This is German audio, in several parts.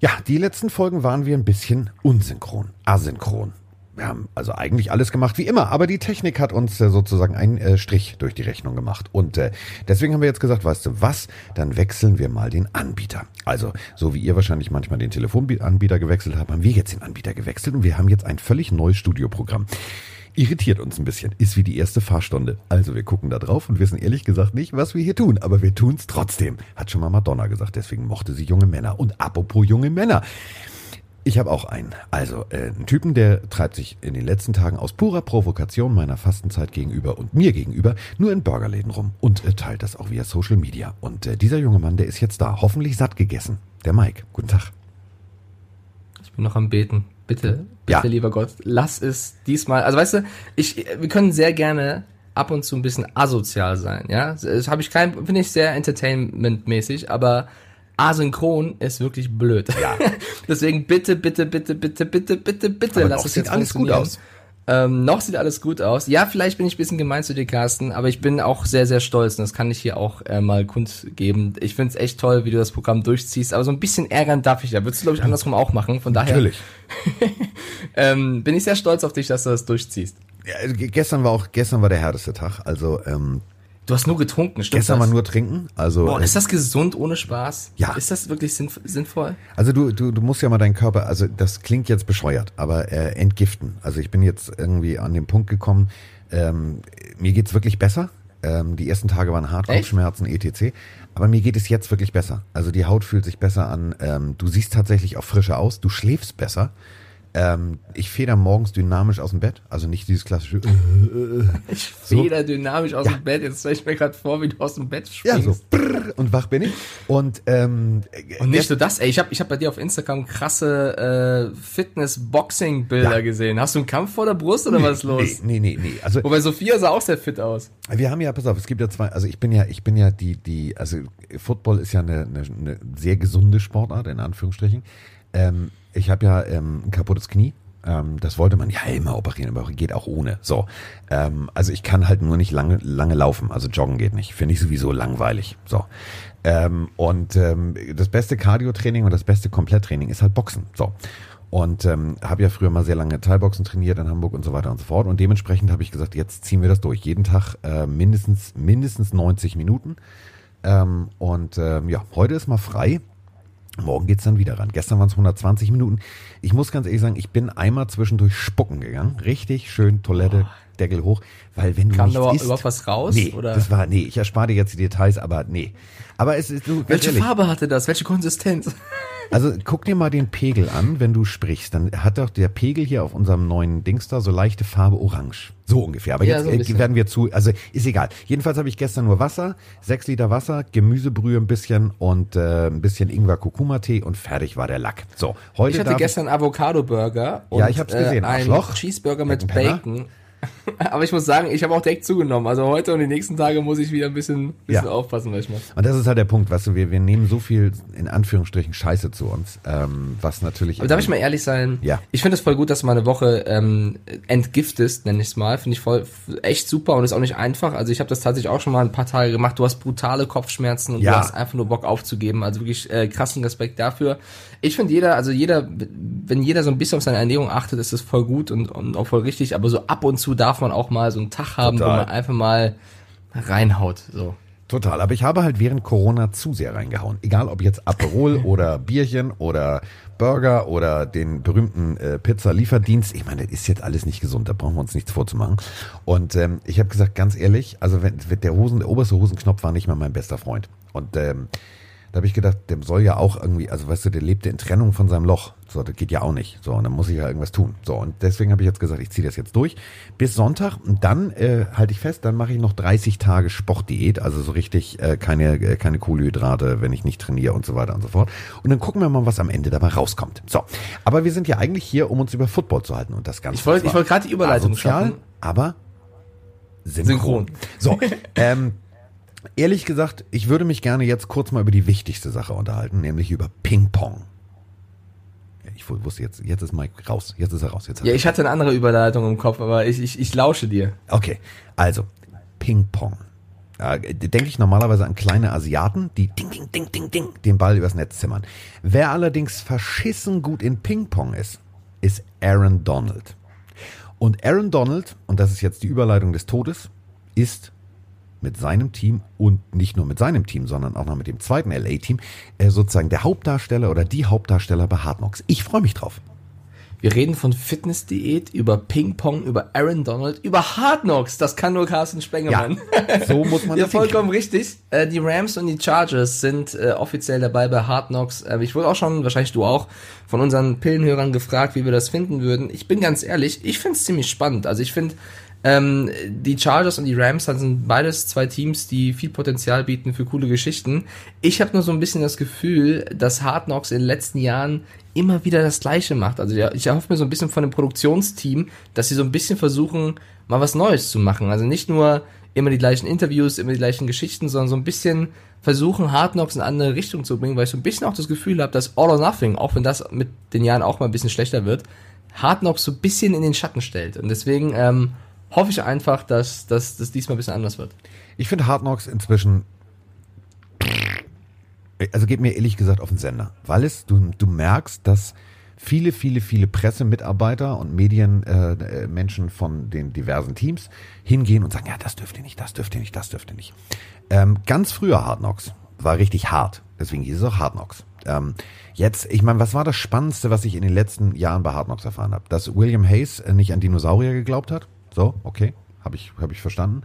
Ja, die letzten Folgen waren wir ein bisschen unsynchron, asynchron. Wir haben also eigentlich alles gemacht wie immer, aber die Technik hat uns äh, sozusagen einen äh, Strich durch die Rechnung gemacht. Und äh, deswegen haben wir jetzt gesagt, weißt du was, dann wechseln wir mal den Anbieter. Also, so wie ihr wahrscheinlich manchmal den Telefonanbieter gewechselt habt, haben wir jetzt den Anbieter gewechselt und wir haben jetzt ein völlig neues Studioprogramm irritiert uns ein bisschen. Ist wie die erste Fahrstunde. Also wir gucken da drauf und wissen ehrlich gesagt nicht, was wir hier tun. Aber wir tun's trotzdem. Hat schon mal Madonna gesagt. Deswegen mochte sie junge Männer. Und apropos junge Männer. Ich habe auch einen. Also äh, einen Typen, der treibt sich in den letzten Tagen aus purer Provokation meiner Fastenzeit gegenüber und mir gegenüber nur in Burgerläden rum und äh, teilt das auch via Social Media. Und äh, dieser junge Mann, der ist jetzt da, hoffentlich satt gegessen. Der Mike. Guten Tag. Ich bin noch am Beten. Bitte, bitte, ja. lieber Gott, lass es diesmal. Also weißt du, ich, wir können sehr gerne ab und zu ein bisschen asozial sein, ja. Das habe ich kein, finde ich sehr entertainmentmäßig, aber asynchron ist wirklich blöd. Ja. Deswegen bitte, bitte, bitte, bitte, bitte, bitte, bitte, aber lass es jetzt alles gut aus. Ähm, noch sieht alles gut aus. Ja, vielleicht bin ich ein bisschen gemein zu dir, Carsten, aber ich bin auch sehr, sehr stolz und das kann ich hier auch äh, mal kundgeben. Ich finde es echt toll, wie du das Programm durchziehst, aber so ein bisschen ärgern darf ich ja. Würdest du, glaube ich, andersrum auch machen. Von daher Natürlich. ähm, bin ich sehr stolz auf dich, dass du das durchziehst. Ja, gestern war auch, gestern war der härteste Tag. Also ähm, Du hast nur getrunken, stimmt Gestern das? mal nur trinken. Also, Boah, ist das gesund ohne Spaß? Ja. Ist das wirklich sinnvoll? Also du, du, du musst ja mal deinen Körper, also das klingt jetzt bescheuert, aber äh, entgiften. Also ich bin jetzt irgendwie an den Punkt gekommen, ähm, mir geht's wirklich besser. Ähm, die ersten Tage waren hart, Kopfschmerzen, etc. Aber mir geht es jetzt wirklich besser. Also die Haut fühlt sich besser an. Ähm, du siehst tatsächlich auch frischer aus. Du schläfst besser. Ähm, ich feder morgens dynamisch aus dem Bett, also nicht dieses klassische. Äh, äh, ich feder so. dynamisch aus ja. dem Bett. Jetzt stelle ich mir gerade vor, wie du aus dem Bett springst. Ja, so brrr, und wach bin ich. Und ähm, und nicht nur das, ey. Ich habe ich hab bei dir auf Instagram krasse äh, Fitness-Boxing-Bilder ja. gesehen. Hast du einen Kampf vor der Brust oder nee, was ist los? Nee, nee, nee, nee. Also wobei Sophia sah auch sehr fit aus. Wir haben ja, pass auf, es gibt ja zwei. Also ich bin ja, ich bin ja die, die, also Football ist ja eine, eine, eine sehr gesunde Sportart in Anführungsstrichen. Ähm, ich habe ja ähm, ein kaputtes Knie. Ähm, das wollte man ja immer operieren, aber geht auch ohne. So, ähm, also ich kann halt nur nicht lange lange laufen. Also joggen geht nicht. Finde ich sowieso langweilig. So. Ähm, und ähm, das beste Cardio-Training und das beste Kompletttraining ist halt Boxen. So. Und ähm, habe ja früher mal sehr lange Teilboxen trainiert in Hamburg und so weiter und so fort. Und dementsprechend habe ich gesagt, jetzt ziehen wir das durch. Jeden Tag äh, mindestens mindestens 90 Minuten. Ähm, und ähm, ja, heute ist mal frei. Morgen geht's dann wieder ran. Gestern waren es 120 Minuten. Ich muss ganz ehrlich sagen, ich bin einmal zwischendurch spucken gegangen. Richtig schön Toilette, oh. Deckel hoch. Weil wenn du Kam nichts da isst, überhaupt was raus? Nee, oder? das war, nee, ich erspare dir jetzt die Details, aber nee. Aber es ist, du, Welche ehrlich, Farbe hatte das? Welche Konsistenz? Also guck dir mal den Pegel an, wenn du sprichst. Dann hat doch der Pegel hier auf unserem neuen Dings da so leichte Farbe orange. So ungefähr. Aber ja, jetzt so äh, werden wir zu, also ist egal. Jedenfalls habe ich gestern nur Wasser, sechs Liter Wasser, Gemüsebrühe ein bisschen und äh, ein bisschen Ingwer-Kurkuma-Tee und fertig war der Lack. So, heute Ich hatte gestern Avocado-Burger und ja, ich hab's gesehen. Äh, ein Cheeseburger mit Bacon. Aber ich muss sagen, ich habe auch direkt zugenommen. Also heute und die nächsten Tage muss ich wieder ein bisschen, bisschen ja. aufpassen, was ich mache. Und das ist halt der Punkt, weißt du, wir, wir nehmen so viel in Anführungsstrichen Scheiße zu uns, ähm, was natürlich. Aber darf ich mal ehrlich sein? Ja. Ich finde es voll gut, dass du mal eine Woche ähm, entgiftest, nenne ich es mal. Finde ich voll echt super und ist auch nicht einfach. Also ich habe das tatsächlich auch schon mal ein paar Tage gemacht. Du hast brutale Kopfschmerzen und ja. du hast einfach nur Bock aufzugeben. Also wirklich äh, krassen Respekt dafür. Ich finde jeder, also jeder, wenn jeder so ein bisschen auf seine Ernährung achtet, ist das voll gut und, und auch voll richtig. Aber so ab und zu darf man auch mal so einen Tag haben, Total. wo man einfach mal reinhaut. So. Total, aber ich habe halt während Corona zu sehr reingehauen. Egal ob jetzt Aperol oder Bierchen oder Burger oder den berühmten äh, Pizza-Lieferdienst. Ich meine, das ist jetzt alles nicht gesund, da brauchen wir uns nichts vorzumachen. Und ähm, ich habe gesagt, ganz ehrlich, also wenn, der Hosen, der oberste Hosenknopf war nicht mal mein bester Freund. Und ähm, da habe ich gedacht, dem soll ja auch irgendwie, also weißt du, der lebte in Trennung von seinem Loch. So, das geht ja auch nicht. So, und dann muss ich ja irgendwas tun. So, und deswegen habe ich jetzt gesagt, ich ziehe das jetzt durch bis Sonntag und dann äh, halte ich fest, dann mache ich noch 30 Tage Sportdiät, also so richtig äh, keine äh, keine Kohlenhydrate, wenn ich nicht trainiere und so weiter und so fort. Und dann gucken wir mal, was am Ende dabei rauskommt. So, aber wir sind ja eigentlich hier, um uns über Football zu halten und das Ganze. Ich wollte ich wollte gerade die Überleitung asozial, schaffen. aber synchron. synchron. So, ähm, Ehrlich gesagt, ich würde mich gerne jetzt kurz mal über die wichtigste Sache unterhalten, nämlich über Ping-Pong. Ich wusste jetzt, jetzt ist Mike raus. Jetzt ist er raus. Jetzt ja, ich hatte eine andere Überleitung im Kopf, aber ich, ich, ich lausche dir. Okay, also Ping-Pong. äh, denke ich normalerweise an kleine Asiaten, die ding, ding, ding, ding, ding, den Ball übers Netz zimmern. Wer allerdings verschissen gut in Ping-Pong ist, ist Aaron Donald. Und Aaron Donald, und das ist jetzt die Überleitung des Todes, ist mit seinem Team und nicht nur mit seinem Team, sondern auch noch mit dem zweiten LA-Team äh, sozusagen der Hauptdarsteller oder die Hauptdarsteller bei Hard Knocks. Ich freue mich drauf. Wir reden von Fitnessdiät, über Ping-Pong, über Aaron Donald, über Hard Knocks. Das kann nur Carsten Spengemann. Ja, so muss man ja, das vollkommen richtig. Äh, die Rams und die Chargers sind äh, offiziell dabei bei Hard Knocks. Äh, ich wurde auch schon, wahrscheinlich du auch, von unseren Pillenhörern gefragt, wie wir das finden würden. Ich bin ganz ehrlich, ich finde es ziemlich spannend. Also ich finde, ähm, die Chargers und die Rams sind beides zwei Teams, die viel Potenzial bieten für coole Geschichten. Ich habe nur so ein bisschen das Gefühl, dass Hard Knocks in den letzten Jahren immer wieder das Gleiche macht. Also ich erhoffe mir so ein bisschen von dem Produktionsteam, dass sie so ein bisschen versuchen, mal was Neues zu machen. Also nicht nur immer die gleichen Interviews, immer die gleichen Geschichten, sondern so ein bisschen versuchen, Hard Knocks in eine andere Richtung zu bringen, weil ich so ein bisschen auch das Gefühl habe, dass All or Nothing, auch wenn das mit den Jahren auch mal ein bisschen schlechter wird, Hard Knocks so ein bisschen in den Schatten stellt. Und deswegen ähm, hoffe ich einfach, dass das diesmal ein bisschen anders wird. Ich finde Hard Knocks inzwischen, also geht mir ehrlich gesagt auf den Sender, weil es, du, du merkst, dass viele, viele, viele Pressemitarbeiter und Medienmenschen äh, von den diversen Teams hingehen und sagen, ja, das dürft ihr nicht, das dürft ihr nicht, das dürft ihr nicht. Ähm, ganz früher Hard Knocks war richtig hart, deswegen hieß es auch Hard Knocks. Ähm, jetzt, ich meine, was war das Spannendste, was ich in den letzten Jahren bei Hard Knocks erfahren habe? Dass William Hayes äh, nicht an Dinosaurier geglaubt hat? So, okay, habe ich, hab ich verstanden.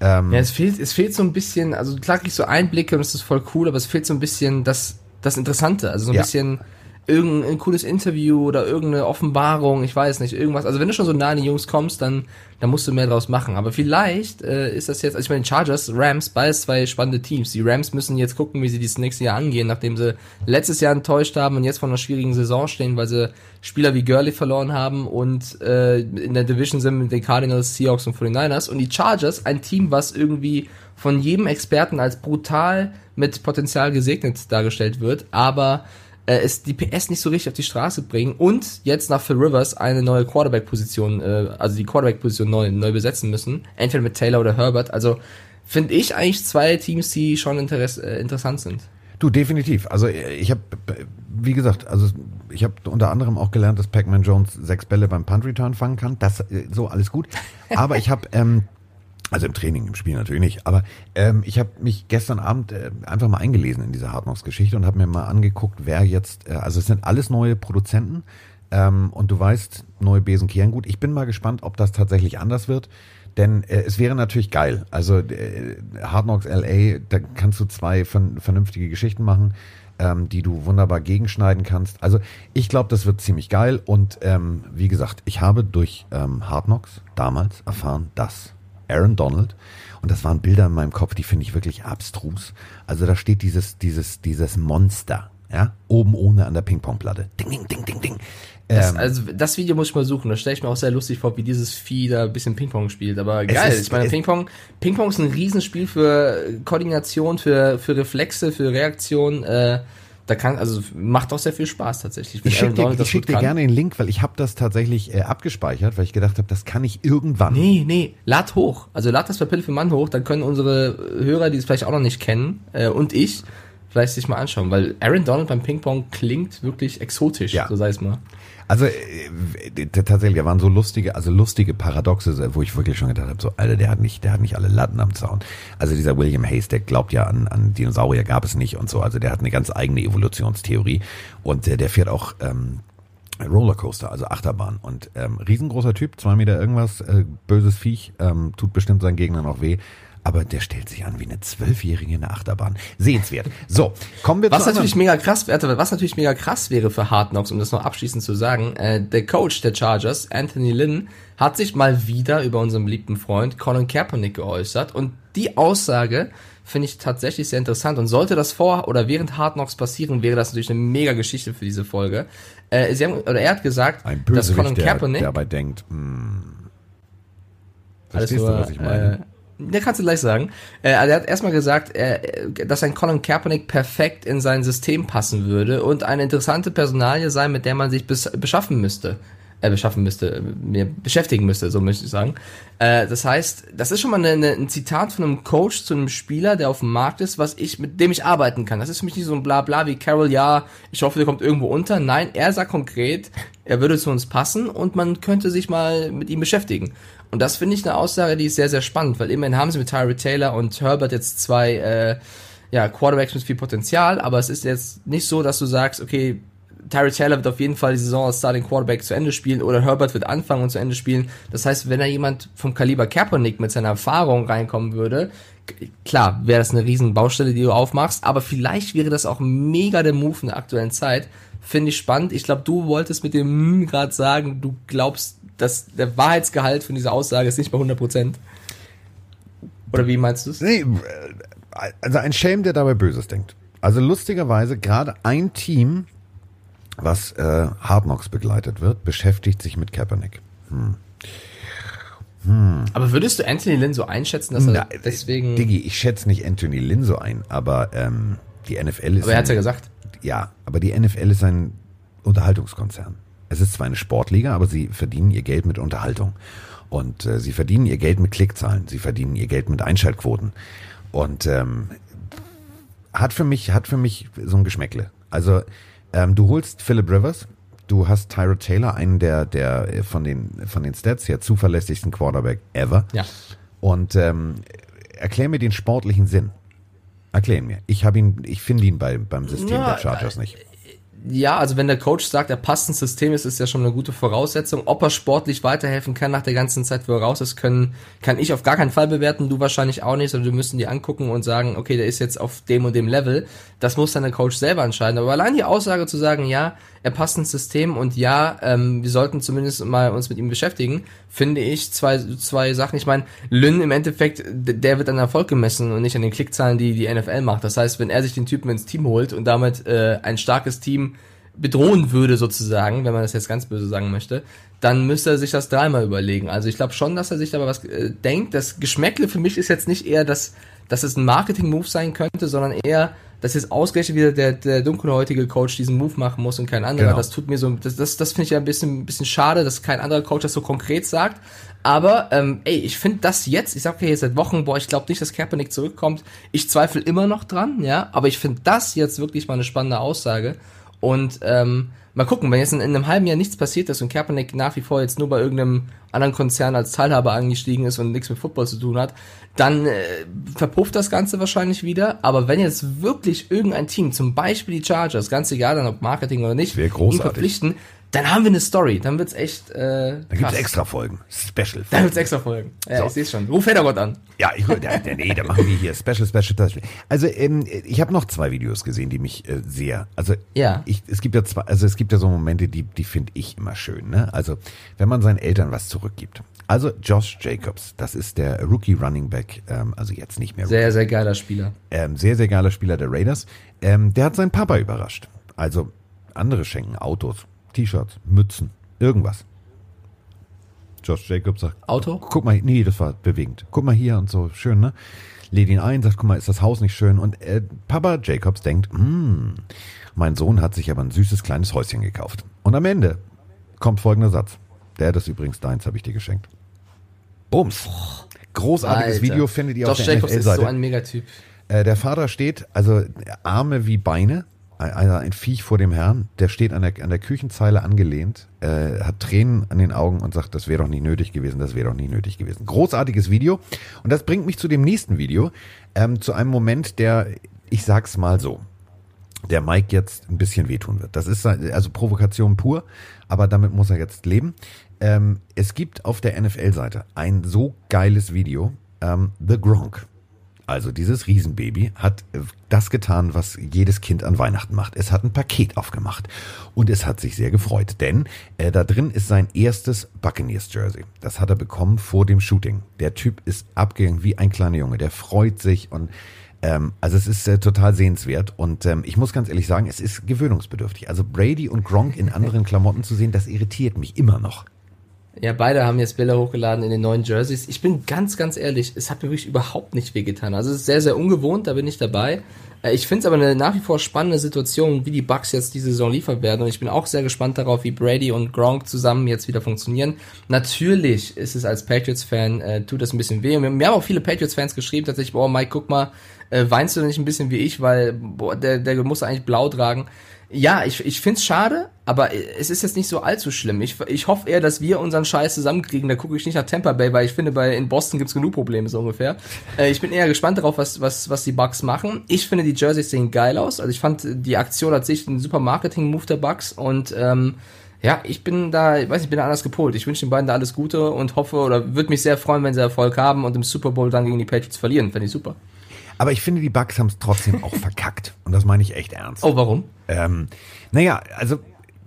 Ähm, ja, es fehlt, es fehlt so ein bisschen, also klar krieg ich so Einblicke und es ist voll cool, aber es fehlt so ein bisschen das, das Interessante, also so ein ja. bisschen irgendein cooles Interview oder irgendeine Offenbarung, ich weiß nicht, irgendwas. Also wenn du schon so nah an die Jungs kommst, dann, dann musst du mehr draus machen. Aber vielleicht äh, ist das jetzt, also ich meine, Chargers, Rams, beides zwei spannende Teams. Die Rams müssen jetzt gucken, wie sie dieses nächste Jahr angehen, nachdem sie letztes Jahr enttäuscht haben und jetzt vor einer schwierigen Saison stehen, weil sie Spieler wie Gurley verloren haben und äh, in der Division sind mit den Cardinals, Seahawks und 49ers. Und die Chargers, ein Team, was irgendwie von jedem Experten als brutal mit Potenzial gesegnet dargestellt wird, aber äh, es die PS nicht so richtig auf die Straße bringen und jetzt nach Phil Rivers eine neue Quarterback-Position, äh, also die Quarterback-Position neu, neu besetzen müssen, entweder mit Taylor oder Herbert. Also finde ich eigentlich zwei Teams, die schon interess äh, interessant sind. Du, definitiv. Also ich habe, wie gesagt, also ich habe unter anderem auch gelernt, dass Pac-Man Jones sechs Bälle beim Punt-Return fangen kann. Das äh, so alles gut. Aber ich habe ähm, also im Training, im Spiel natürlich nicht. Aber ähm, ich habe mich gestern Abend äh, einfach mal eingelesen in diese Hardknocks-Geschichte und habe mir mal angeguckt, wer jetzt, äh, also es sind alles neue Produzenten ähm, und du weißt, neue Besen kehren gut. Ich bin mal gespannt, ob das tatsächlich anders wird. Denn äh, es wäre natürlich geil. Also äh, Hard Knocks LA, da kannst du zwei von, vernünftige Geschichten machen, ähm, die du wunderbar gegenschneiden kannst. Also ich glaube, das wird ziemlich geil. Und ähm, wie gesagt, ich habe durch ähm, Hard Knocks damals erfahren, dass Aaron Donald. Und das waren Bilder in meinem Kopf, die finde ich wirklich abstrus. Also da steht dieses, dieses, dieses Monster, ja, oben ohne an der Ping-Pong-Platte. Ding, ding, ding, ding, ding. Das, ähm, also das Video muss ich mal suchen. Da stelle ich mir auch sehr lustig vor, wie dieses Vieh da ein bisschen Ping-Pong spielt. Aber geil. Ist, ich meine, Ping-Pong, Ping-Pong ist ein Riesenspiel für Koordination, für, für Reflexe, für Reaktion. Äh, da kann, also macht auch sehr viel Spaß tatsächlich. Ich schicke dir, schick dir gerne den Link, weil ich habe das tatsächlich äh, abgespeichert, weil ich gedacht habe, das kann ich irgendwann. Nee, nee, lad hoch. Also lad das Pille für Mann hoch, dann können unsere Hörer, die es vielleicht auch noch nicht kennen, äh, und ich, vielleicht sich mal anschauen, weil Aaron Donald beim Ping-Pong klingt wirklich exotisch, ja. so sei es mal. Also äh, tatsächlich, da waren so lustige, also lustige Paradoxe, wo ich wirklich schon gedacht habe, so, Alter, der hat nicht, der hat nicht alle Latten am Zaun. Also dieser William Hayes, der glaubt ja an, an Dinosaurier gab es nicht und so. Also der hat eine ganz eigene Evolutionstheorie und der, der fährt auch ähm, Rollercoaster, also Achterbahn. Und ähm, riesengroßer Typ, zwei Meter irgendwas, äh, böses Viech, ähm, tut bestimmt seinen Gegnern auch weh aber der stellt sich an wie eine Zwölfjährige in der Achterbahn. Sehenswert. So, kommen wir was zu natürlich mega krass, was natürlich mega krass wäre für Hard Knocks, um das noch abschließend zu sagen, äh, der Coach der Chargers, Anthony Lynn, hat sich mal wieder über unseren beliebten Freund Colin Kaepernick geäußert und die Aussage finde ich tatsächlich sehr interessant und sollte das vor oder während Hard Knocks passieren, wäre das natürlich eine mega Geschichte für diese Folge. Äh, sie haben, oder er hat gesagt, dass Colin Kaepernick der dabei denkt, hm, verstehst du, was ich meine? Äh, der kannst du gleich sagen. Äh, er hat erstmal gesagt, äh, dass ein Colin Kaepernick perfekt in sein System passen würde und eine interessante Personalie sei, mit der man sich beschaffen müsste. Äh, beschaffen müsste, mir beschäftigen müsste, so möchte ich sagen. Äh, das heißt, das ist schon mal eine, eine, ein Zitat von einem Coach zu einem Spieler, der auf dem Markt ist, was ich, mit dem ich arbeiten kann. Das ist für mich nicht so ein Blabla wie Carol, ja, ich hoffe, der kommt irgendwo unter. Nein, er sagt konkret, er würde zu uns passen und man könnte sich mal mit ihm beschäftigen. Und das finde ich eine Aussage, die ist sehr, sehr spannend, weil immerhin haben sie mit Tyree Taylor und Herbert jetzt zwei äh, ja, Quarterbacks mit viel Potenzial, aber es ist jetzt nicht so, dass du sagst, okay, Tyree Taylor wird auf jeden Fall die Saison als Starting Quarterback zu Ende spielen oder Herbert wird anfangen und zu Ende spielen. Das heißt, wenn da jemand vom Kaliber Kaepernick mit seiner Erfahrung reinkommen würde, klar, wäre das eine riesen Baustelle, die du aufmachst, aber vielleicht wäre das auch mega der Move in der aktuellen Zeit. Finde ich spannend. Ich glaube, du wolltest mit dem hm gerade sagen, du glaubst, dass der Wahrheitsgehalt von dieser Aussage ist nicht bei 100 Prozent. Oder wie meinst du es? Nee, also ein Shame, der dabei Böses denkt. Also lustigerweise gerade ein Team, was äh, Hard Knocks begleitet wird, beschäftigt sich mit Kaepernick. Hm. Hm. Aber würdest du Anthony Lynn so einschätzen, dass er Na, deswegen. Diggi, ich schätze nicht Anthony Lynn so ein, aber ähm, die NFL ist. Aber er hat's ja gesagt. Ja, aber die NFL ist ein Unterhaltungskonzern. Es ist zwar eine Sportliga, aber sie verdienen ihr Geld mit Unterhaltung. Und äh, sie verdienen ihr Geld mit Klickzahlen, sie verdienen ihr Geld mit Einschaltquoten. Und ähm, hat für mich, hat für mich so ein Geschmäckle. Also ähm, du holst Philip Rivers, du hast Tyra Taylor, einen der, der äh, von den, von den Stats her zuverlässigsten Quarterback ever. Ja. Und ähm, erklär mir den sportlichen Sinn. Erklär mir. Ich habe ihn, ich finde ihn bei, beim System ja, der Chargers nicht ja, also wenn der Coach sagt, er passt ins System, ist es ja schon eine gute Voraussetzung. Ob er sportlich weiterhelfen kann nach der ganzen Zeit, wo er raus ist, können, kann ich auf gar keinen Fall bewerten, du wahrscheinlich auch nicht, sondern wir müssen die angucken und sagen, okay, der ist jetzt auf dem und dem Level. Das muss dann der Coach selber entscheiden. Aber allein die Aussage zu sagen, ja, er passt ins System und ja, ähm, wir sollten zumindest mal uns mit ihm beschäftigen, finde ich zwei, zwei Sachen. Ich meine, Lynn im Endeffekt, der wird an Erfolg gemessen und nicht an den Klickzahlen, die die NFL macht. Das heißt, wenn er sich den Typen ins Team holt und damit äh, ein starkes Team bedrohen würde sozusagen, wenn man das jetzt ganz böse sagen möchte, dann müsste er sich das dreimal überlegen. Also ich glaube schon, dass er sich dabei was äh, denkt. Das Geschmäckle für mich ist jetzt nicht eher, dass, dass es ein Marketing-Move sein könnte, sondern eher, dass jetzt ausgerechnet wieder der, der dunkelhäutige Coach diesen Move machen muss und kein anderer. Genau. Das tut mir so, das, das, das finde ich ja ein bisschen, ein bisschen schade, dass kein anderer Coach das so konkret sagt. Aber, ähm, ey, ich finde das jetzt, ich sag ja jetzt seit Wochen, boah, ich glaube nicht, dass Kaepernick zurückkommt. Ich zweifle immer noch dran, ja, aber ich finde das jetzt wirklich mal eine spannende Aussage. Und ähm, mal gucken, wenn jetzt in, in, einem halben Jahr nichts passiert ist und Kaepernick nach wie vor jetzt nur bei irgendeinem anderen Konzern als Teilhaber angestiegen ist und nichts mit Football zu tun hat, dann äh, verpufft das Ganze wahrscheinlich wieder. Aber wenn jetzt wirklich irgendein Team, zum Beispiel die Chargers, ganz egal dann ob Marketing oder nicht, ihn verpflichten, dann haben wir eine Story. Dann wird's echt. Äh, dann gibt's extra Folgen. Special. Folgen. Dann gibt's extra Folgen. Ja, so. ich sehe schon. Ruf Federgott an. Ja, ich, ja, nee, da machen wir hier Special, Special, Special. Also ähm, ich habe noch zwei Videos gesehen, die mich äh, sehr. Also ja. ich, es gibt ja zwei, also es gibt ja so Momente, die, die finde ich immer schön. Ne? Also wenn man seinen Eltern was zurückgibt. Also Josh Jacobs, das ist der Rookie Running Back, ähm, also jetzt nicht mehr. Rookie. Sehr, sehr geiler Spieler. Ähm, sehr, sehr geiler Spieler der Raiders. Ähm, der hat seinen Papa überrascht. Also andere schenken Autos, T-Shirts, Mützen, Irgendwas. Josh Jacobs sagt, Auto? Guck mal, nee, das war bewegend. Guck mal hier und so, schön, ne? Lädt ihn ein, sagt, guck mal, ist das Haus nicht schön? Und äh, Papa Jacobs denkt, hm, mein Sohn hat sich aber ein süßes kleines Häuschen gekauft. Und am Ende kommt folgender Satz. Der, das übrigens deins, habe ich dir geschenkt. Bums. Großartiges Alter. Video findet ihr Josh auf der Jacobs ist so ein Megatyp. Äh, der Vater steht, also Arme wie Beine, ein, ein Viech vor dem Herrn, der steht an der, an der Küchenzeile angelehnt, äh, hat Tränen an den Augen und sagt, das wäre doch nicht nötig gewesen, das wäre doch nicht nötig gewesen. Großartiges Video. Und das bringt mich zu dem nächsten Video, ähm, zu einem Moment, der, ich sag's mal so, der Mike jetzt ein bisschen wehtun wird. Das ist also Provokation pur, aber damit muss er jetzt leben. Ähm, es gibt auf der NFL-Seite ein so geiles Video, ähm, The Gronk. Also dieses Riesenbaby hat äh, das getan, was jedes Kind an Weihnachten macht. Es hat ein Paket aufgemacht und es hat sich sehr gefreut, denn äh, da drin ist sein erstes Buccaneers Jersey. Das hat er bekommen vor dem Shooting. Der Typ ist abgegangen wie ein kleiner Junge. Der freut sich und ähm, also es ist äh, total sehenswert und ähm, ich muss ganz ehrlich sagen, es ist gewöhnungsbedürftig. Also Brady und Gronk in anderen Klamotten zu sehen, das irritiert mich immer noch. Ja, beide haben jetzt Bilder hochgeladen in den neuen Jerseys. Ich bin ganz, ganz ehrlich, es hat mir wirklich überhaupt nicht wehgetan. Also es ist sehr, sehr ungewohnt, da bin ich dabei. Äh, ich finde es aber eine nach wie vor spannende Situation, wie die Bucks jetzt diese Saison liefern werden. Und ich bin auch sehr gespannt darauf, wie Brady und Gronk zusammen jetzt wieder funktionieren. Natürlich ist es als Patriots-Fan, äh, tut das ein bisschen weh. Und mir haben auch viele Patriots-Fans geschrieben, tatsächlich, boah, Mike, guck mal, äh, weinst du nicht ein bisschen wie ich, weil boah, der, der muss eigentlich blau tragen. Ja, ich, ich find's schade, aber es ist jetzt nicht so allzu schlimm. Ich, ich hoffe eher, dass wir unseren Scheiß zusammenkriegen. Da gucke ich nicht nach Tampa Bay, weil ich finde, bei in Boston gibt's genug Probleme so ungefähr. Äh, ich bin eher gespannt darauf, was, was, was die Bucks machen. Ich finde, die Jerseys sehen geil aus. Also ich fand die Aktion hat sich ein super Marketing-Move der Bucks und ähm, ja, ich bin da, ich weiß nicht, bin da anders gepolt. Ich wünsche den beiden da alles Gute und hoffe oder würde mich sehr freuen, wenn sie Erfolg haben und im Super Bowl dann gegen die Patriots verlieren. Fände ich super. Aber ich finde, die Bugs haben es trotzdem auch verkackt. Und das meine ich echt ernst. Oh, warum? Ähm, naja, also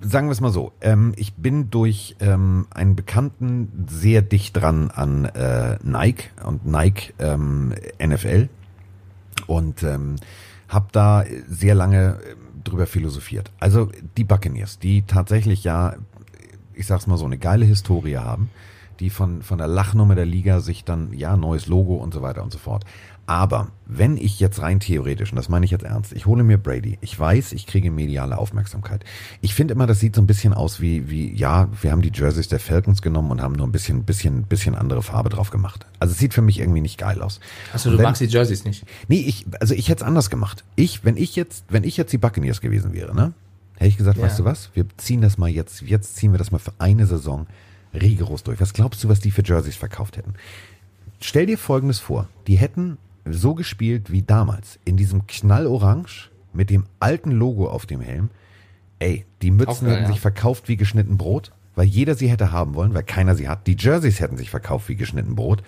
sagen wir es mal so. Ähm, ich bin durch ähm, einen Bekannten sehr dicht dran an äh, Nike und Nike ähm, NFL und ähm, habe da sehr lange äh, drüber philosophiert. Also die Buccaneers, die tatsächlich ja, ich sag's mal so, eine geile Historie haben, die von, von der Lachnummer der Liga sich dann, ja, neues Logo und so weiter und so fort. Aber wenn ich jetzt rein theoretisch, und das meine ich jetzt ernst, ich hole mir Brady, ich weiß, ich kriege mediale Aufmerksamkeit. Ich finde immer, das sieht so ein bisschen aus wie, wie, ja, wir haben die Jerseys der Falcons genommen und haben nur ein bisschen, bisschen, bisschen andere Farbe drauf gemacht. Also es sieht für mich irgendwie nicht geil aus. Achso, du wenn, magst die Jerseys nicht? Nee, ich, also ich hätte es anders gemacht. Ich, wenn ich jetzt, wenn ich jetzt die Buccaneers gewesen wäre, ne, hätte ich gesagt, ja. weißt du was, wir ziehen das mal jetzt, jetzt ziehen wir das mal für eine Saison rigoros durch. Was glaubst du, was die für Jerseys verkauft hätten? Stell dir Folgendes vor. Die hätten so gespielt wie damals. In diesem Knallorange mit dem alten Logo auf dem Helm. Ey, die Mützen geil, hätten ja. sich verkauft wie geschnitten Brot, weil jeder sie hätte haben wollen, weil keiner sie hat. Die Jerseys hätten sich verkauft wie geschnitten Brot.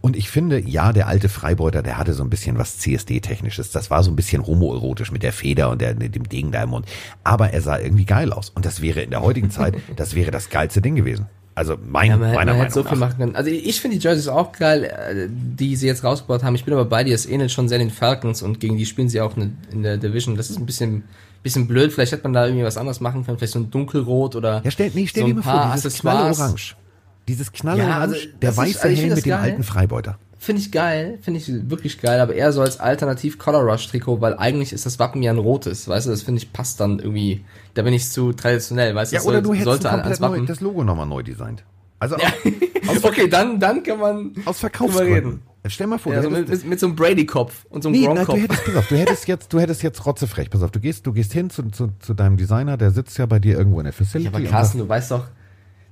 Und ich finde, ja, der alte Freibeuter, der hatte so ein bisschen was CSD-technisches. Das war so ein bisschen homoerotisch mit der Feder und der, dem Ding da im Mund. Aber er sah irgendwie geil aus. Und das wäre in der heutigen Zeit, das wäre das geilste Ding gewesen. Also mein, ja, man, meiner man Meinung so viel machen können. Also ich finde die Jerseys auch geil, äh, die sie jetzt rausgebaut haben. Ich bin aber bei dir, es ähnelt schon sehr den Falcons und gegen die spielen sie auch in der Division. Das ist ein bisschen bisschen blöd. Vielleicht hätte man da irgendwie was anderes machen können. Vielleicht so ein dunkelrot oder ja, stell, nee, stell so ein dir mal vor, dieses Knallorange. Dieses Knallorange, ja, also, der weiße also Helm mit dem alten Freibeuter. Finde ich geil, finde ich wirklich geil, aber eher so als alternativ Color Rush Trikot, weil eigentlich ist das Wappen ja ein rotes, weißt du, das finde ich passt dann irgendwie, da bin ich zu traditionell, weißt du, ja, oder soll, du hättest sollte komplett neu, das Logo nochmal neu designt. Also ja. aus, okay, dann, dann kann man aus Verkaufsgründen. Stell mal vor, ja, so mit, mit, mit, so einem Brady-Kopf und so einem nee, Gronk-Kopf. Du hättest, pass auf, du hättest jetzt, du hättest jetzt rotzefrech. Pass auf, du gehst, du gehst hin zu, zu, zu deinem Designer, der sitzt ja bei dir irgendwo in der Facility. Ja, aber Carsten, du weißt doch,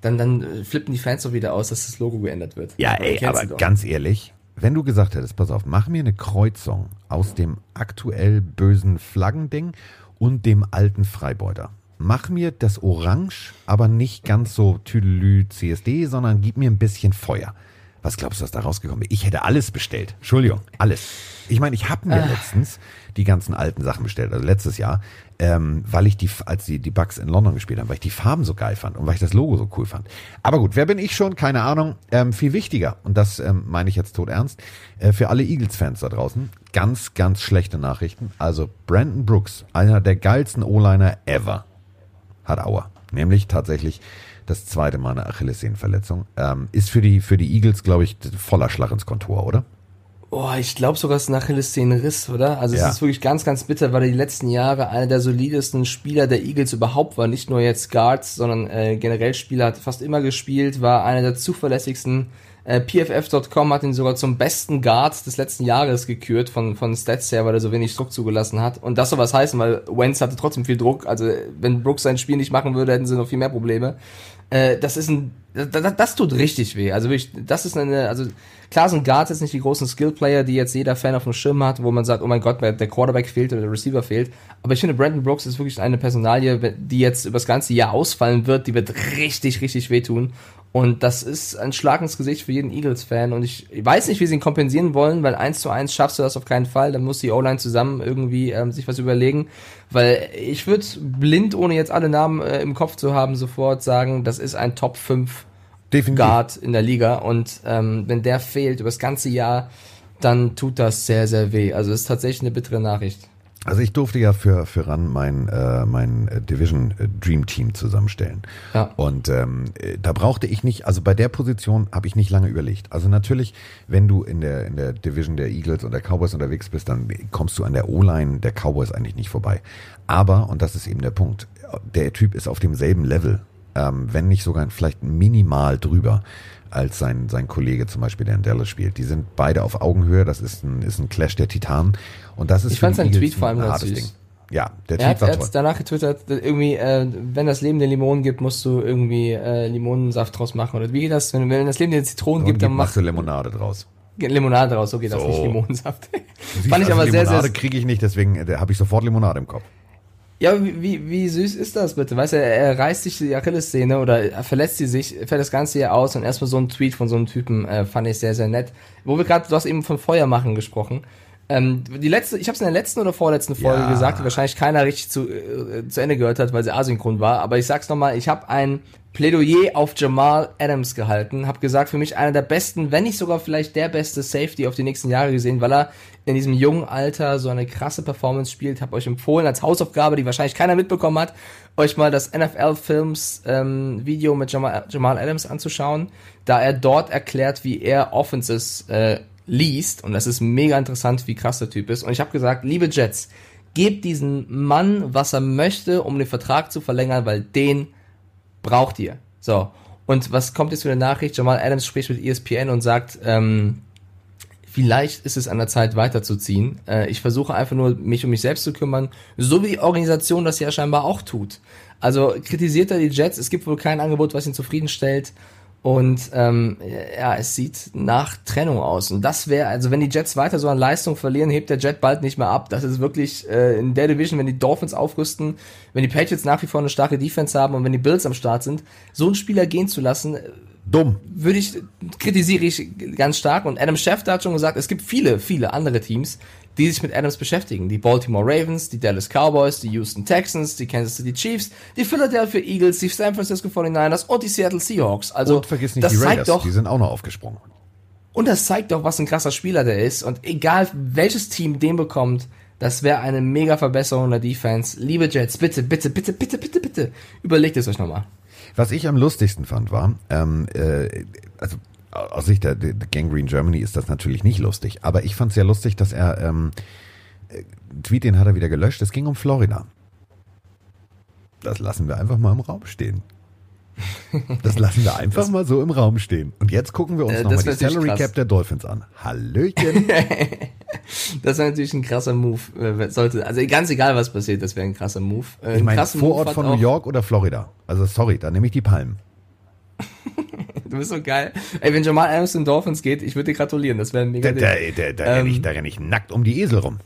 dann, dann flippen die Fans doch wieder aus, dass das Logo geändert wird. Ja, ey, aber ganz ehrlich, wenn du gesagt hättest, pass auf, mach mir eine Kreuzung aus dem aktuell bösen Flaggending und dem alten Freibeuter. Mach mir das Orange, aber nicht ganz so Tüdelü CSD, sondern gib mir ein bisschen Feuer. Was glaubst du, was da rausgekommen ist? Ich hätte alles bestellt. Entschuldigung, alles. Ich meine, ich habe mir ah. letztens die ganzen alten Sachen bestellt, also letztes Jahr, ähm, weil ich die, als die, die Bugs in London gespielt haben, weil ich die Farben so geil fand und weil ich das Logo so cool fand. Aber gut, wer bin ich schon? Keine Ahnung. Ähm, viel wichtiger, und das ähm, meine ich jetzt tot ernst, äh, für alle Eagles-Fans da draußen, ganz, ganz schlechte Nachrichten. Also Brandon Brooks, einer der geilsten O-Liner ever, hat Aua. Nämlich tatsächlich das zweite Mal eine Achillessehnenverletzung. Ähm, ist für die, für die Eagles, glaube ich, voller Schlag ins Kontor, oder? Oh, ich glaube sogar, es ist ein Achillessehnenriss, oder? Also ja. es ist wirklich ganz, ganz bitter, weil er die letzten Jahre einer der solidesten Spieler der Eagles überhaupt war. Nicht nur jetzt Guards, sondern äh, generell Spieler, hat fast immer gespielt, war einer der zuverlässigsten. Äh, PFF.com hat ihn sogar zum besten Guard des letzten Jahres gekürt von, von Stats her, weil er so wenig Druck zugelassen hat. Und das soll was heißen, weil Wentz hatte trotzdem viel Druck. Also wenn Brooks sein Spiel nicht machen würde, hätten sie noch viel mehr Probleme. Äh, das ist ein, das, das tut richtig weh. Also wirklich, das ist eine, also klar sind Guards jetzt nicht die großen Skillplayer, die jetzt jeder Fan auf dem Schirm hat, wo man sagt, oh mein Gott, der Quarterback fehlt oder der Receiver fehlt. Aber ich finde, Brandon Brooks ist wirklich eine Personalie, die jetzt über das ganze Jahr ausfallen wird, die wird richtig, richtig wehtun. Und das ist ein Schlag ins Gesicht für jeden Eagles-Fan. Und ich, weiß nicht, wie sie ihn kompensieren wollen, weil eins zu eins schaffst du das auf keinen Fall. Dann muss die O-Line zusammen irgendwie ähm, sich was überlegen. Weil ich würde blind, ohne jetzt alle Namen äh, im Kopf zu haben, sofort sagen, das ist ein Top 5 Definitiv. Guard in der Liga. Und ähm, wenn der fehlt über das ganze Jahr, dann tut das sehr, sehr weh. Also es ist tatsächlich eine bittere Nachricht. Also ich durfte ja für, für RAN mein, äh, mein Division Dream Team zusammenstellen. Ja. Und ähm, da brauchte ich nicht, also bei der Position habe ich nicht lange überlegt. Also natürlich, wenn du in der, in der Division der Eagles und der Cowboys unterwegs bist, dann kommst du an der O-Line der Cowboys eigentlich nicht vorbei. Aber, und das ist eben der Punkt, der Typ ist auf demselben Level, ähm, wenn nicht sogar vielleicht minimal drüber als sein, sein Kollege zum Beispiel, der in Dallas spielt. Die sind beide auf Augenhöhe. Das ist ein, ist ein Clash der Titanen. Und das ist ich fand seinen Tweet vor allem ein hartes Ding. Ja, der Tweet er hat, war toll. danach getwittert, irgendwie, äh, wenn das Leben dir Limonen gibt, musst du irgendwie äh, Limonensaft draus machen. Oder wie geht das? Wenn, wenn das Leben dir Zitronen gibt, dann machst du Limonade draus. Limonade draus, so geht so. das nicht Limonensaft. Siehst, Fand ich also aber Limonade sehr, sehr. kriege ich nicht, deswegen äh, habe ich sofort Limonade im Kopf. Ja, wie, wie, wie süß ist das bitte? Weißt du, er reißt sich die Achillessehne oder er verletzt sie sich, fällt das Ganze hier aus und erstmal so ein Tweet von so einem Typen äh, fand ich sehr, sehr nett. Wo wir gerade, du hast eben von Feuer machen gesprochen. Ähm, die letzte, ich habe es in der letzten oder vorletzten Folge ja. gesagt, die wahrscheinlich keiner richtig zu, äh, zu Ende gehört hat, weil sie asynchron war. Aber ich sag's nochmal, ich habe ein Plädoyer auf Jamal Adams gehalten, habe gesagt, für mich einer der besten, wenn nicht sogar vielleicht der beste Safety auf die nächsten Jahre gesehen, weil er in diesem jungen Alter so eine krasse Performance spielt. Habe euch empfohlen als Hausaufgabe, die wahrscheinlich keiner mitbekommen hat, euch mal das NFL Films ähm, Video mit Jamal, Jamal Adams anzuschauen, da er dort erklärt, wie er Offenses äh, liest und das ist mega interessant, wie krass der Typ ist. Und ich habe gesagt, liebe Jets, gebt diesen Mann, was er möchte, um den Vertrag zu verlängern, weil den braucht ihr. So. Und was kommt jetzt für eine Nachricht? Jamal Adams spricht mit ESPN und sagt, ähm, vielleicht ist es an der Zeit weiterzuziehen. Äh, ich versuche einfach nur, mich um mich selbst zu kümmern, so wie die Organisation das ja scheinbar auch tut. Also kritisiert er die Jets, es gibt wohl kein Angebot, was ihn zufriedenstellt. Und ähm, ja, es sieht nach Trennung aus. Und das wäre, also wenn die Jets weiter so an Leistung verlieren, hebt der Jet bald nicht mehr ab. Das ist wirklich äh, in der Division, wenn die Dolphins aufrüsten, wenn die Patriots nach wie vor eine starke Defense haben und wenn die Bills am Start sind, so einen Spieler gehen zu lassen, dumm. Würde ich, kritisiere ich ganz stark. Und Adam Schefter hat schon gesagt, es gibt viele, viele andere Teams, die sich mit Adams beschäftigen. Die Baltimore Ravens, die Dallas Cowboys, die Houston Texans, die Kansas City Chiefs, die Philadelphia Eagles, die San Francisco 49ers und die Seattle Seahawks. Also, und vergiss nicht das die Raiders, doch, die sind auch noch aufgesprungen. Und das zeigt doch, was ein krasser Spieler der ist. Und egal, welches Team den bekommt, das wäre eine mega Verbesserung der Defense. Liebe Jets, bitte, bitte, bitte, bitte, bitte, bitte, überlegt es euch nochmal. Was ich am lustigsten fand, war, ähm, äh, also aus Sicht der, der Gangrene Germany ist das natürlich nicht lustig, aber ich fand es sehr lustig, dass er, ähm, äh, Tweet, den hat er wieder gelöscht, es ging um Florida. Das lassen wir einfach mal im Raum stehen. Das lassen wir einfach mal so im Raum stehen. Und jetzt gucken wir uns äh, nochmal die Salary krass. Cap der Dolphins an. Hallöchen. das wäre natürlich ein krasser Move. Äh, sollte, also ganz egal, was passiert, das wäre ein krasser Move. Äh, ich meine, Vorort von New York oder Florida. Also sorry, da nehme ich die Palmen. du bist so geil. Ey, wenn Jamal Adams in Dolphins geht, ich würde dir gratulieren. Das wäre ein mega da, Ding. Da, da, da, ähm, renne ich, da renn ich nackt um die Esel rum.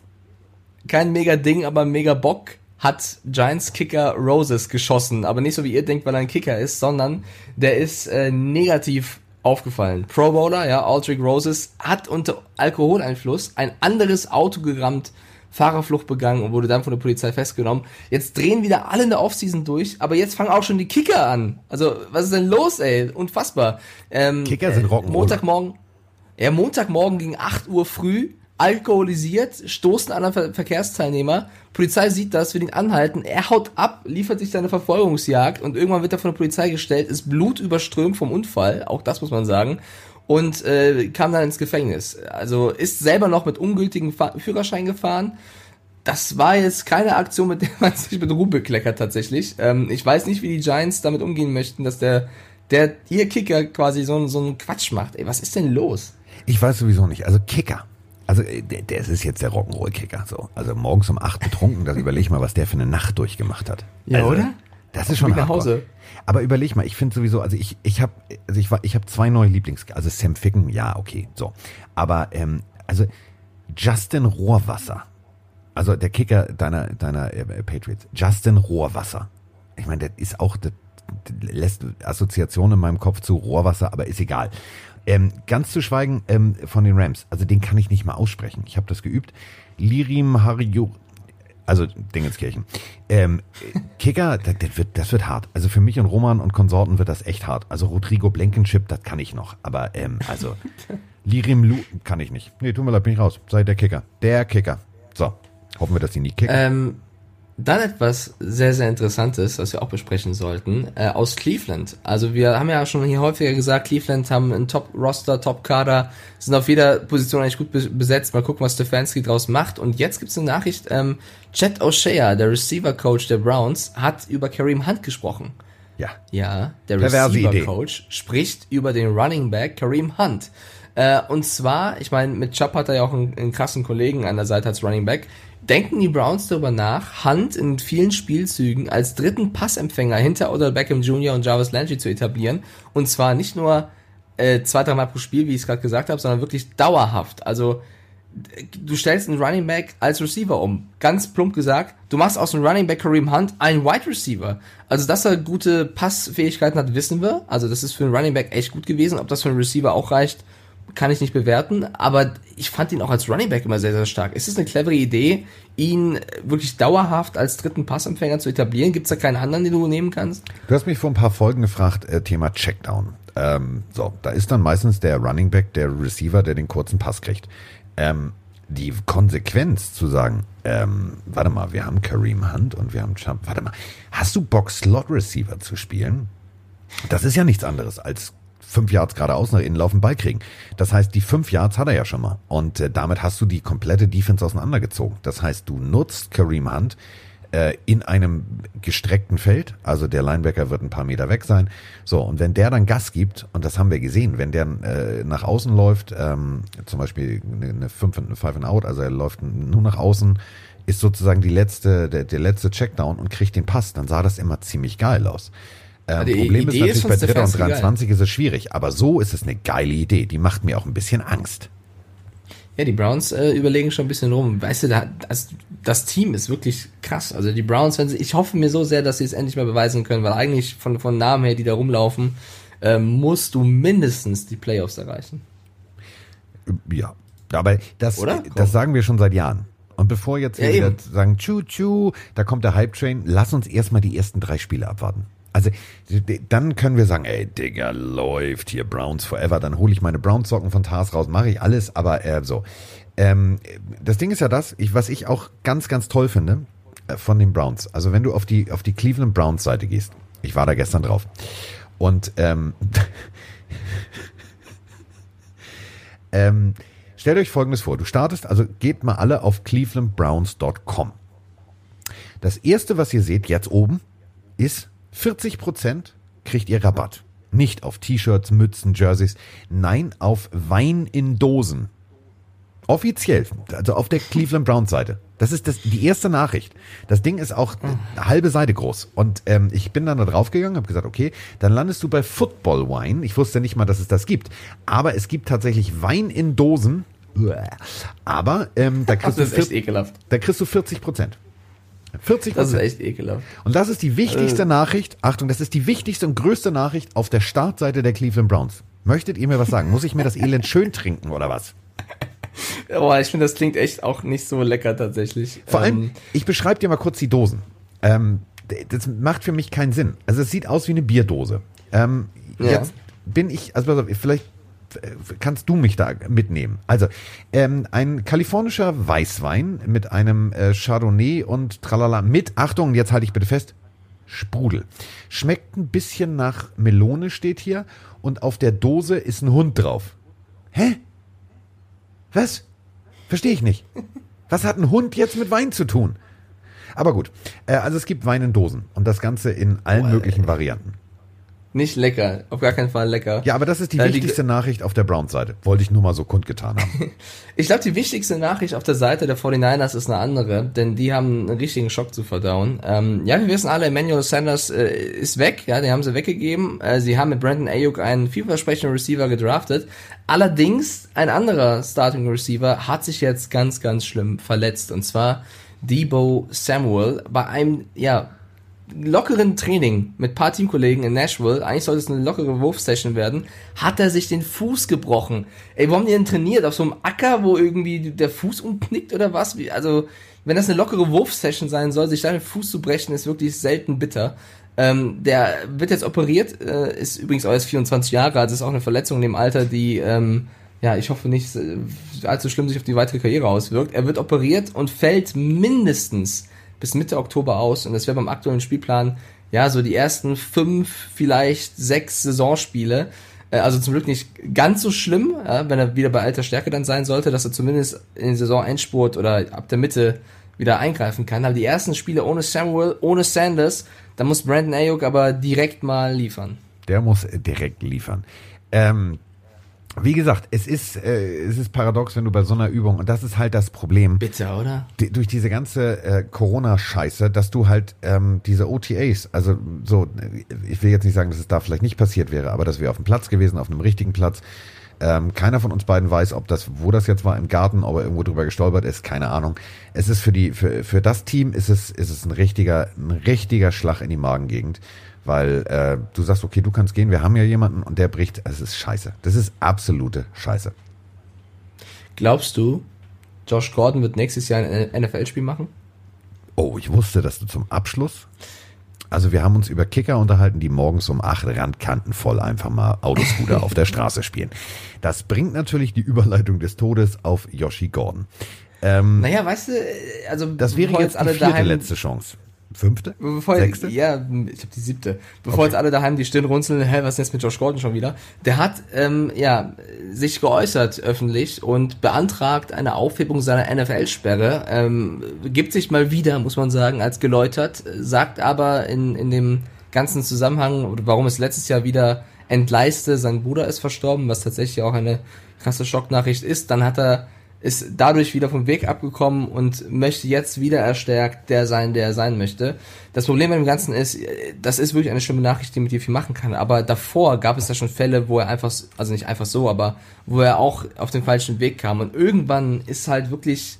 Kein mega Ding, aber mega Bock hat Giants Kicker Roses geschossen. Aber nicht so wie ihr denkt, weil er ein Kicker ist, sondern der ist äh, negativ aufgefallen. Pro Bowler, ja, Aldrich Roses, hat unter Alkoholeinfluss ein anderes Auto gerammt Fahrerflucht begangen und wurde dann von der Polizei festgenommen. Jetzt drehen wieder alle in der Offseason durch, aber jetzt fangen auch schon die Kicker an. Also, was ist denn los, ey? Unfassbar. Ähm, Kicker sind Rock'n'Roll. Montagmorgen, ja, Montagmorgen gegen 8 Uhr früh, alkoholisiert, stoßen an einen Verkehrsteilnehmer. Polizei sieht das, will ihn anhalten. Er haut ab, liefert sich seine Verfolgungsjagd und irgendwann wird er von der Polizei gestellt, ist blutüberströmt vom Unfall, auch das muss man sagen und äh, kam dann ins Gefängnis. Also ist selber noch mit ungültigen Fa Führerschein gefahren. Das war jetzt keine Aktion, mit der man sich mit Ruhe bekleckert tatsächlich. Ähm, ich weiß nicht, wie die Giants damit umgehen möchten, dass der, der ihr Kicker quasi so, so einen Quatsch macht. Ey, was ist denn los? Ich weiß sowieso nicht. Also Kicker. Also äh, der, der ist jetzt der Rock'n'Roll-Kicker. So. Also morgens um acht betrunken, das überleg mal, was der für eine Nacht durchgemacht hat. Ja, also, oder? Das ist schon nach Hause. Aber überleg mal, ich finde sowieso, also ich ich habe also ich war ich habe zwei neue Lieblings, also Sam Ficken, ja, okay, so. Aber ähm, also Justin Rohrwasser. Also der Kicker deiner deiner äh, Patriots, Justin Rohrwasser. Ich meine, der ist auch das, lässt Assoziationen in meinem Kopf zu Rohrwasser, aber ist egal. Ähm, ganz zu schweigen ähm, von den Rams, also den kann ich nicht mal aussprechen. Ich habe das geübt. Lirim Hariyo, also Dingenskirchen. Ähm, Kicker, das, das, wird, das wird hart. Also für mich und Roman und Konsorten wird das echt hart. Also Rodrigo Blankenship, das kann ich noch. Aber ähm, also Lirim Lu kann ich nicht. Nee, tut mir leid, bin ich raus. Sei der Kicker. Der Kicker. So. Hoffen wir, dass die nie kicken. Ähm, dann etwas sehr, sehr Interessantes, was wir auch besprechen sollten, äh, aus Cleveland. Also wir haben ja schon hier häufiger gesagt, Cleveland haben einen Top-Roster, Top-Kader, sind auf jeder Position eigentlich gut besetzt. Mal gucken, was Stefanski draus macht. Und jetzt gibt's eine Nachricht, ähm, Chad O'Shea, der Receiver-Coach der Browns, hat über Kareem Hunt gesprochen. Ja. Ja, der Receiver-Coach spricht über den Running Back Kareem Hunt. Äh, und zwar, ich meine, mit Chubb hat er ja auch einen, einen krassen Kollegen an der Seite als Running Back denken die Browns darüber nach, Hunt in vielen Spielzügen als dritten Passempfänger hinter Odell Beckham Jr. und Jarvis Landry zu etablieren. Und zwar nicht nur äh, zwei, dreimal pro Spiel, wie ich es gerade gesagt habe, sondern wirklich dauerhaft. Also du stellst einen Running Back als Receiver um. Ganz plump gesagt, du machst aus dem Running Back Kareem Hunt einen Wide Receiver. Also, dass er gute Passfähigkeiten hat, wissen wir. Also, das ist für einen Running Back echt gut gewesen. Ob das für einen Receiver auch reicht, kann ich nicht bewerten, aber ich fand ihn auch als Running Back immer sehr, sehr stark. Ist es eine clevere Idee, ihn wirklich dauerhaft als dritten Passempfänger zu etablieren? Gibt es da keinen anderen, den du nehmen kannst? Du hast mich vor ein paar Folgen gefragt, äh, Thema Checkdown. Ähm, so, da ist dann meistens der Running Back, der Receiver, der den kurzen Pass kriegt. Ähm, die Konsequenz zu sagen, ähm, warte mal, wir haben Kareem Hunt und wir haben Chubb, warte mal, hast du Bock Slot Receiver zu spielen? Das ist ja nichts anderes als fünf Yards geradeaus nach innen laufen, Ball kriegen. Das heißt, die fünf Yards hat er ja schon mal. Und äh, damit hast du die komplette Defense auseinandergezogen. Das heißt, du nutzt Kareem Hunt äh, in einem gestreckten Feld. Also der Linebacker wird ein paar Meter weg sein. So, und wenn der dann Gas gibt, und das haben wir gesehen, wenn der äh, nach außen läuft, ähm, zum Beispiel eine 5 eine Five and Out, also er läuft nur nach außen, ist sozusagen die letzte, der, der letzte Checkdown und kriegt den Pass, dann sah das immer ziemlich geil aus. Äh, Problem Idee ist natürlich, ist bei Dritter und 23 geil. ist es schwierig, aber so ist es eine geile Idee. Die macht mir auch ein bisschen Angst. Ja, die Browns äh, überlegen schon ein bisschen rum. Weißt du, da, das, das Team ist wirklich krass. Also die Browns, wenn sie, ich hoffe mir so sehr, dass sie es endlich mal beweisen können, weil eigentlich von, von Namen her, die da rumlaufen, äh, musst du mindestens die Playoffs erreichen. Ja, aber das, das sagen wir schon seit Jahren. Und bevor jetzt ja, wieder sagen, tschu, tschu, da kommt der Hype-Train, lass uns erstmal die ersten drei Spiele abwarten. Also dann können wir sagen, ey, Digga, läuft hier Browns forever. Dann hole ich meine Browns-Socken von Tars raus, mache ich alles, aber äh, so. Ähm, das Ding ist ja das, ich, was ich auch ganz, ganz toll finde äh, von den Browns. Also wenn du auf die, auf die Cleveland Browns Seite gehst, ich war da gestern drauf. Und ähm, ähm, stellt euch Folgendes vor. Du startest, also geht mal alle auf clevelandbrowns.com. Das erste, was ihr seht jetzt oben, ist 40 Prozent kriegt ihr Rabatt. Nicht auf T-Shirts, Mützen, Jerseys, nein, auf Wein in Dosen. Offiziell, also auf der Cleveland Browns Seite. Das ist das, die erste Nachricht. Das Ding ist auch eine halbe Seite groß. Und ähm, ich bin dann da draufgegangen, habe gesagt, okay, dann landest du bei Football Wine. Ich wusste nicht mal, dass es das gibt. Aber es gibt tatsächlich Wein in Dosen. Aber ähm, da, kriegst du, da kriegst du 40 Prozent. 40 Das ist echt ekelhaft. Und das ist die wichtigste also, Nachricht. Achtung, das ist die wichtigste und größte Nachricht auf der Startseite der Cleveland Browns. Möchtet ihr mir was sagen? Muss ich mir das Elend schön trinken oder was? Boah, ich finde, das klingt echt auch nicht so lecker tatsächlich. Vor allem, ähm, ich beschreibe dir mal kurz die Dosen. Ähm, das macht für mich keinen Sinn. Also es sieht aus wie eine Bierdose. Ähm, ja. Jetzt bin ich, also vielleicht kannst du mich da mitnehmen? Also, ähm, ein kalifornischer Weißwein mit einem äh, Chardonnay und tralala mit, Achtung, jetzt halte ich bitte fest, Sprudel. Schmeckt ein bisschen nach Melone, steht hier, und auf der Dose ist ein Hund drauf. Hä? Was? Verstehe ich nicht. Was hat ein Hund jetzt mit Wein zu tun? Aber gut, äh, also es gibt Wein in Dosen und das Ganze in allen oh, möglichen Varianten. Nicht lecker, auf gar keinen Fall lecker. Ja, aber das ist die äh, wichtigste die, Nachricht auf der Browns-Seite. Wollte ich nur mal so kundgetan haben. ich glaube, die wichtigste Nachricht auf der Seite der 49ers ist eine andere, denn die haben einen richtigen Schock zu verdauen. Ähm, ja, wir wissen alle, Emmanuel Sanders äh, ist weg, ja, den haben sie weggegeben. Äh, sie haben mit Brandon Ayuk einen vielversprechenden Receiver gedraftet. Allerdings, ein anderer Starting Receiver hat sich jetzt ganz, ganz schlimm verletzt. Und zwar Debo Samuel bei einem, ja, lockeren Training mit paar Teamkollegen in Nashville, eigentlich sollte es eine lockere Wurfsession werden, hat er sich den Fuß gebrochen. Ey, haben die denn trainiert? Auf so einem Acker, wo irgendwie der Fuß umknickt oder was? Also, wenn das eine lockere Wurfsession sein soll, sich da den Fuß zu brechen, ist wirklich selten bitter. Ähm, der wird jetzt operiert, äh, ist übrigens auch erst 24 Jahre alt, ist auch eine Verletzung in dem Alter, die ähm, ja, ich hoffe nicht äh, allzu schlimm sich auf die weitere Karriere auswirkt. Er wird operiert und fällt mindestens bis Mitte Oktober aus und das wäre beim aktuellen Spielplan ja so die ersten fünf, vielleicht sechs Saisonspiele. Äh, also zum Glück nicht ganz so schlimm, wenn er wieder bei alter Stärke dann sein sollte, dass er zumindest in den Saison-Endspurt oder ab der Mitte wieder eingreifen kann. Aber die ersten Spiele ohne Samuel, ohne Sanders, da muss Brandon Ayuk aber direkt mal liefern. Der muss direkt liefern. Ähm, wie gesagt, es ist, äh, es ist paradox, wenn du bei so einer Übung, und das ist halt das Problem. Bitte, oder? Die, durch diese ganze äh, Corona-Scheiße, dass du halt ähm, diese OTAs, also so, ich will jetzt nicht sagen, dass es da vielleicht nicht passiert wäre, aber dass wir auf dem Platz gewesen, auf einem richtigen Platz. Ähm, keiner von uns beiden weiß, ob das, wo das jetzt war, im Garten, ob er irgendwo drüber gestolpert ist, keine Ahnung. Es ist für die, für, für das Team ist es, ist es ein richtiger, ein richtiger Schlag in die Magengegend weil äh, du sagst, okay, du kannst gehen, wir haben ja jemanden und der bricht. Es ist scheiße. Das ist absolute Scheiße. Glaubst du, Josh Gordon wird nächstes Jahr ein NFL-Spiel machen? Oh, ich wusste, dass du zum Abschluss. Also wir haben uns über Kicker unterhalten, die morgens um acht Randkanten voll einfach mal Autoscooter auf der Straße spielen. Das bringt natürlich die Überleitung des Todes auf Yoshi Gordon. Ähm, naja, weißt du, also das wäre jetzt alle die vierte daheim, letzte Chance. Fünfte? Bevor, Sechste? Ja, ich glaube die siebte. Bevor okay. jetzt alle daheim die Stirn runzeln, hä, was ist jetzt mit Josh Gordon schon wieder? Der hat ähm, ja sich geäußert öffentlich und beantragt eine Aufhebung seiner NFL-Sperre. Ähm, gibt sich mal wieder, muss man sagen, als geläutert, sagt aber in, in dem ganzen Zusammenhang, warum es letztes Jahr wieder entleiste, sein Bruder ist verstorben, was tatsächlich auch eine krasse Schocknachricht ist. Dann hat er ist dadurch wieder vom Weg abgekommen und möchte jetzt wieder erstärkt der sein, der er sein möchte. Das Problem mit dem Ganzen ist, das ist wirklich eine schlimme Nachricht, die mit dir viel machen kann. Aber davor gab es ja schon Fälle, wo er einfach, also nicht einfach so, aber wo er auch auf den falschen Weg kam. Und irgendwann ist halt wirklich,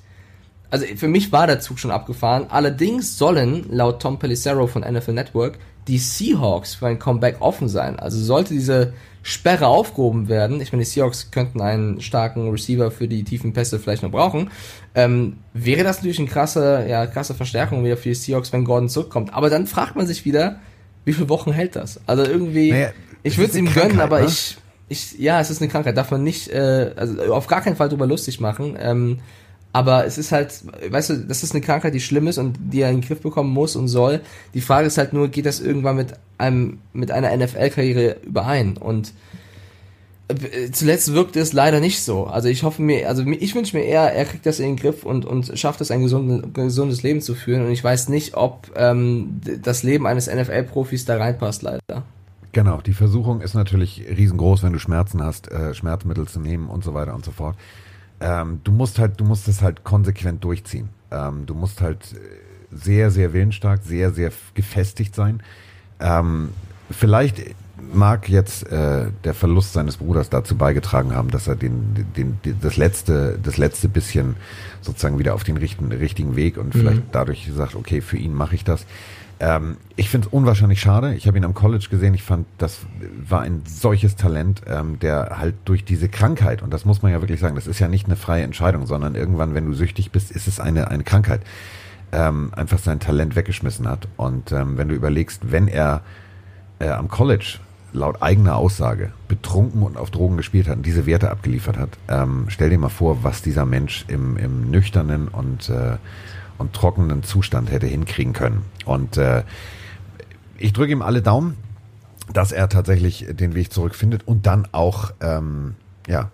also für mich war der Zug schon abgefahren. Allerdings sollen, laut Tom Pelissero von NFL Network, die Seahawks für ein Comeback offen sein. Also sollte diese Sperre aufgehoben werden, ich meine, die Seahawks könnten einen starken Receiver für die tiefen Pässe vielleicht noch brauchen, ähm, wäre das natürlich eine krasse, ja, krasse Verstärkung wieder für die Seahawks, wenn Gordon zurückkommt. Aber dann fragt man sich wieder, wie viele Wochen hält das? Also irgendwie, naja, ich würde es ihm gönnen, aber ne? ich, ich, ja, es ist eine Krankheit, darf man nicht, äh, also auf gar keinen Fall drüber lustig machen. Ähm, aber es ist halt, weißt du, das ist eine Krankheit, die schlimm ist und die er in den Griff bekommen muss und soll. Die Frage ist halt nur, geht das irgendwann mit einem, mit einer NFL-Karriere überein? Und äh, zuletzt wirkt es leider nicht so. Also ich hoffe mir, also ich wünsche mir eher, er kriegt das in den Griff und, und schafft es, ein gesundes, gesundes Leben zu führen. Und ich weiß nicht, ob ähm, das Leben eines NFL-Profis da reinpasst, leider. Genau, die Versuchung ist natürlich riesengroß, wenn du Schmerzen hast, äh, Schmerzmittel zu nehmen und so weiter und so fort ähm, du musst halt, du musst es halt konsequent durchziehen. Ähm, du musst halt sehr, sehr willensstark, sehr, sehr gefestigt sein. Ähm, vielleicht mag jetzt äh, der Verlust seines Bruders dazu beigetragen haben, dass er den, den, den das letzte, das letzte bisschen sozusagen wieder auf den richtigen, richtigen Weg und mhm. vielleicht dadurch sagt, okay, für ihn mache ich das. Ähm, ich finde es unwahrscheinlich schade. Ich habe ihn am College gesehen. Ich fand, das war ein solches Talent, ähm, der halt durch diese Krankheit, und das muss man ja wirklich sagen, das ist ja nicht eine freie Entscheidung, sondern irgendwann, wenn du süchtig bist, ist es eine, eine Krankheit, ähm, einfach sein Talent weggeschmissen hat. Und ähm, wenn du überlegst, wenn er äh, am College laut eigener Aussage betrunken und auf Drogen gespielt hat und diese Werte abgeliefert hat, ähm, stell dir mal vor, was dieser Mensch im, im nüchternen und äh, und trockenen Zustand hätte hinkriegen können. Und äh, ich drücke ihm alle Daumen, dass er tatsächlich den Weg zurückfindet und dann auch, ähm, ja,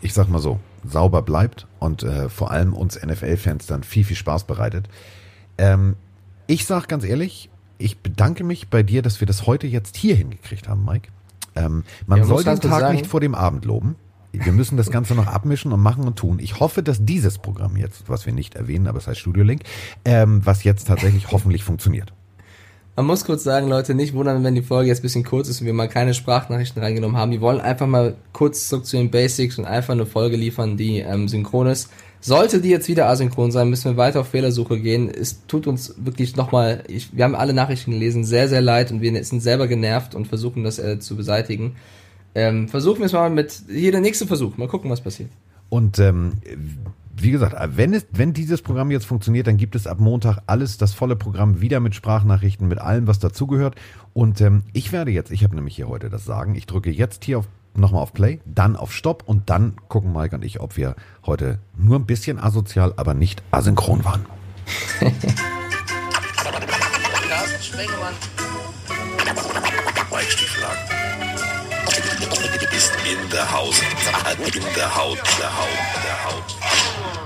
ich sag mal so, sauber bleibt und äh, vor allem uns NFL-Fans dann viel, viel Spaß bereitet. Ähm, ich sag ganz ehrlich, ich bedanke mich bei dir, dass wir das heute jetzt hier hingekriegt haben, Mike. Ähm, man ja, soll den Tag sagen, nicht vor dem Abend loben. Wir müssen das Ganze noch abmischen und machen und tun. Ich hoffe, dass dieses Programm jetzt, was wir nicht erwähnen, aber es heißt Studio Link, ähm, was jetzt tatsächlich hoffentlich funktioniert. Man muss kurz sagen, Leute, nicht wundern, wenn die Folge jetzt ein bisschen kurz ist und wir mal keine Sprachnachrichten reingenommen haben. Wir wollen einfach mal kurz zurück zu den Basics und einfach eine Folge liefern, die ähm, synchron ist. Sollte die jetzt wieder asynchron sein, müssen wir weiter auf Fehlersuche gehen. Es tut uns wirklich nochmal, wir haben alle Nachrichten gelesen, sehr, sehr leid und wir sind selber genervt und versuchen das äh, zu beseitigen. Ähm, versuchen wir es mal mit hier der nächste Versuch. Mal gucken, was passiert. Und ähm, wie gesagt, wenn, es, wenn dieses Programm jetzt funktioniert, dann gibt es ab Montag alles, das volle Programm wieder mit Sprachnachrichten, mit allem, was dazugehört. Und ähm, ich werde jetzt, ich habe nämlich hier heute das Sagen, ich drücke jetzt hier auf nochmal auf Play, dann auf Stopp und dann gucken Mike und ich, ob wir heute nur ein bisschen asozial, aber nicht asynchron waren. Carsten Sprengemann. Mike In the house. In the house. The house. The house.